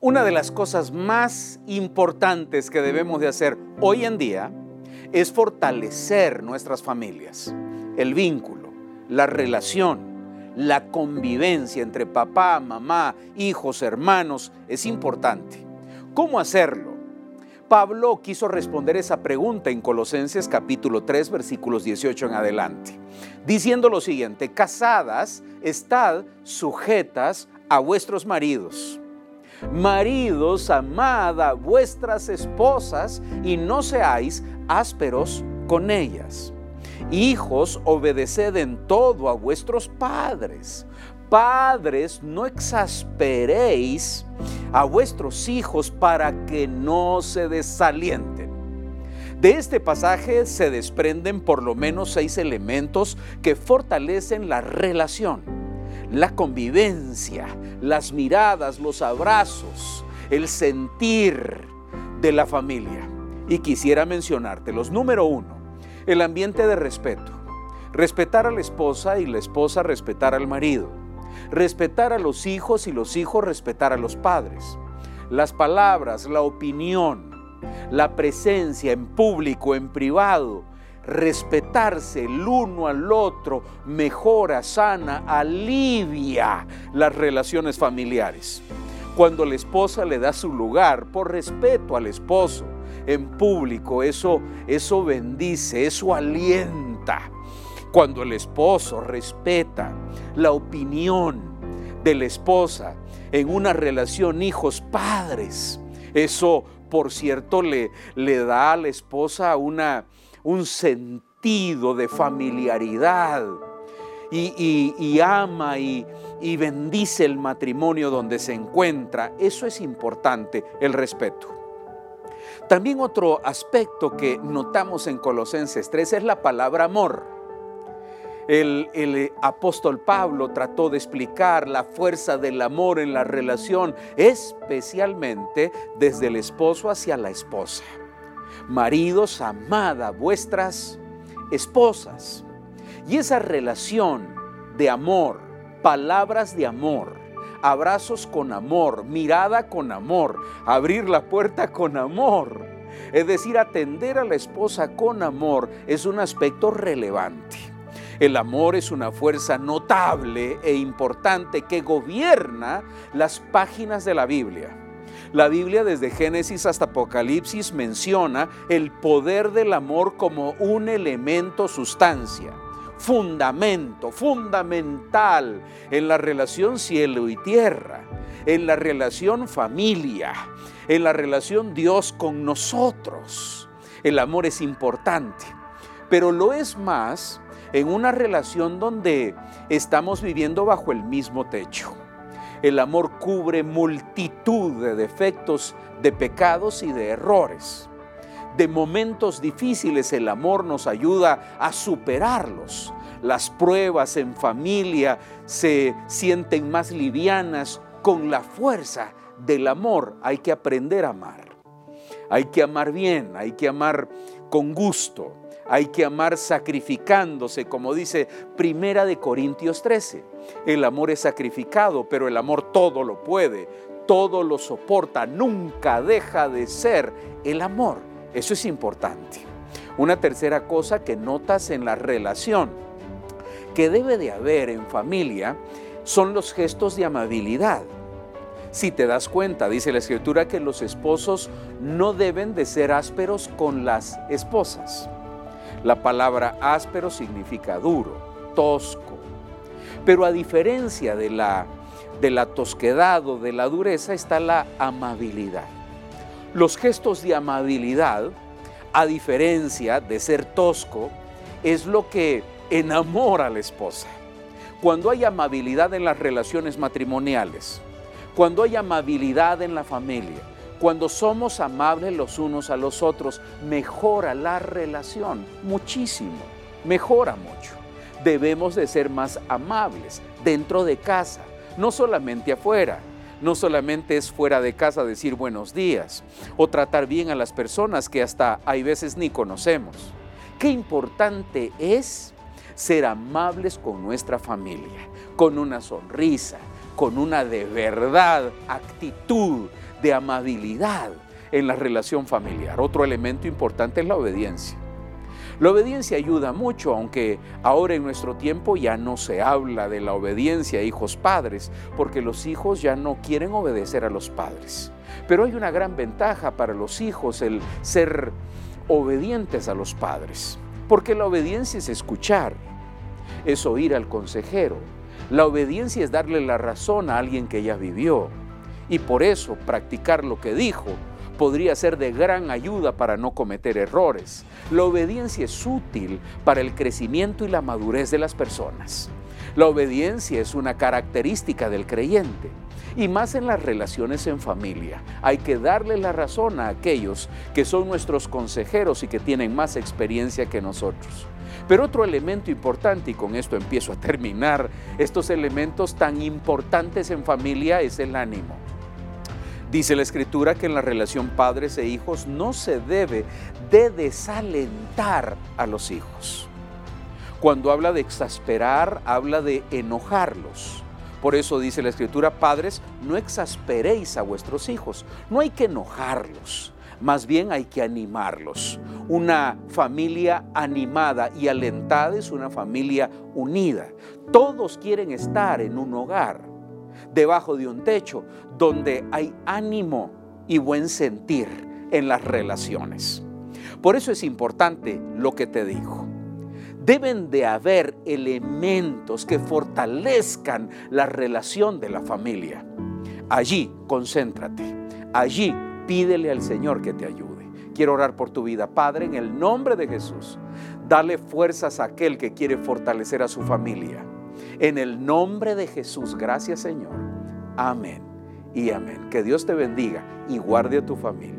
Una de las cosas más importantes que debemos de hacer hoy en día es fortalecer nuestras familias, el vínculo, la relación, la convivencia entre papá, mamá, hijos, hermanos, es importante. ¿Cómo hacerlo? Pablo quiso responder esa pregunta en Colosenses capítulo 3 versículos 18 en adelante, diciendo lo siguiente, casadas, estad sujetas a vuestros maridos. Maridos, amad a vuestras esposas y no seáis ásperos con ellas. Hijos, obedeced en todo a vuestros padres. Padres, no exasperéis a vuestros hijos para que no se desalienten. De este pasaje se desprenden por lo menos seis elementos que fortalecen la relación, la convivencia, las miradas, los abrazos, el sentir de la familia. Y quisiera mencionártelos. Número uno, el ambiente de respeto. Respetar a la esposa y la esposa respetar al marido. Respetar a los hijos y los hijos respetar a los padres. Las palabras, la opinión, la presencia en público, en privado, respetarse el uno al otro mejora, sana, alivia las relaciones familiares. Cuando la esposa le da su lugar por respeto al esposo, en público, eso, eso bendice, eso alienta. Cuando el esposo respeta la opinión de la esposa en una relación hijos-padres, eso, por cierto, le, le da a la esposa una, un sentido de familiaridad y, ama y, bendice el matrimonio donde se encuentra. Eso es importante, el respeto. También otro aspecto que notamos en Colosenses 3 es la palabra amor. El, el, apóstol Pablo trató de explicar la fuerza del amor en la relación, especialmente desde el esposo hacia la esposa. Maridos, amada vuestras esposas. Y esa relación de amor, palabras de amor, abrazos con amor, mirada con amor, abrir la puerta con amor. Es decir, atender a la esposa con amor es un aspecto relevante. El amor es una fuerza notable e importante que gobierna las páginas de la Biblia. La Biblia desde Génesis hasta Apocalipsis menciona el poder del amor como un elemento sustancia fundamento, fundamental en la relación cielo y tierra, en la relación familia, en la relación Dios con nosotros. El amor es importante, pero lo es más en una relación donde estamos viviendo bajo el mismo techo. El amor cubre multitud de defectos, de pecados y de errores de momentos difíciles el amor nos ayuda a superarlos. Las pruebas en familia se sienten más livianas con la fuerza del amor. Hay que aprender a amar. Hay que amar bien, hay que amar con gusto, hay que amar sacrificándose, como dice Primera de Corintios 13. El amor es sacrificado, pero el amor todo lo puede, todo lo soporta, nunca deja de ser el amor. Eso es importante. Una tercera cosa que notas en la relación que debe de haber en familia son los gestos de amabilidad. Si te das cuenta, dice la escritura que los esposos no deben de ser ásperos con las esposas. La palabra áspero significa duro, tosco. Pero a diferencia de la, de la tosquedad o de la dureza está la amabilidad. Los gestos de amabilidad, a diferencia de ser tosco, es lo que enamora a la esposa. Cuando hay amabilidad en las relaciones matrimoniales, cuando hay amabilidad en la familia, cuando somos amables los unos a los otros, mejora la relación muchísimo, mejora mucho. Debemos de ser más amables dentro de casa, no solamente afuera no solamente es fuera de casa decir buenos días o tratar bien a las personas que hasta hay veces ni conocemos. Qué importante es ser amables con nuestra familia, con una sonrisa, con una de verdad actitud de amabilidad en la relación familiar. Otro elemento importante es la obediencia. La obediencia ayuda mucho, aunque ahora en nuestro tiempo ya no se habla de la obediencia a hijos padres, porque los hijos ya no quieren obedecer a los padres. Pero hay una gran ventaja para los hijos el ser obedientes a los padres, porque la obediencia es escuchar, es oír al consejero, la obediencia es darle la razón a alguien que ya vivió, y por eso practicar lo que dijo podría ser de gran ayuda para no cometer errores. La obediencia es útil para el crecimiento y la madurez de las personas. La obediencia es una característica del creyente. Y más en las relaciones en familia. Hay que darle la razón a aquellos que son nuestros consejeros y que tienen más experiencia que nosotros. Pero otro elemento importante, y con esto empiezo a terminar, estos elementos tan importantes en familia es el ánimo. Dice la escritura que en la relación padres e hijos no se debe de desalentar a los hijos. Cuando habla de exasperar, habla de enojarlos. Por eso dice la escritura, padres, no exasperéis a vuestros hijos. No hay que enojarlos, más bien hay que animarlos. Una familia animada y alentada es una familia unida. Todos quieren estar en un hogar debajo de un techo donde hay ánimo y buen sentir en las relaciones. Por eso es importante lo que te digo. Deben de haber elementos que fortalezcan la relación de la familia. Allí concéntrate. Allí pídele al Señor que te ayude. Quiero orar por tu vida, Padre, en el nombre de Jesús. Dale fuerzas a aquel que quiere fortalecer a su familia. En el nombre de Jesús, gracias Señor. Amén y amén. Que Dios te bendiga y guarde a tu familia.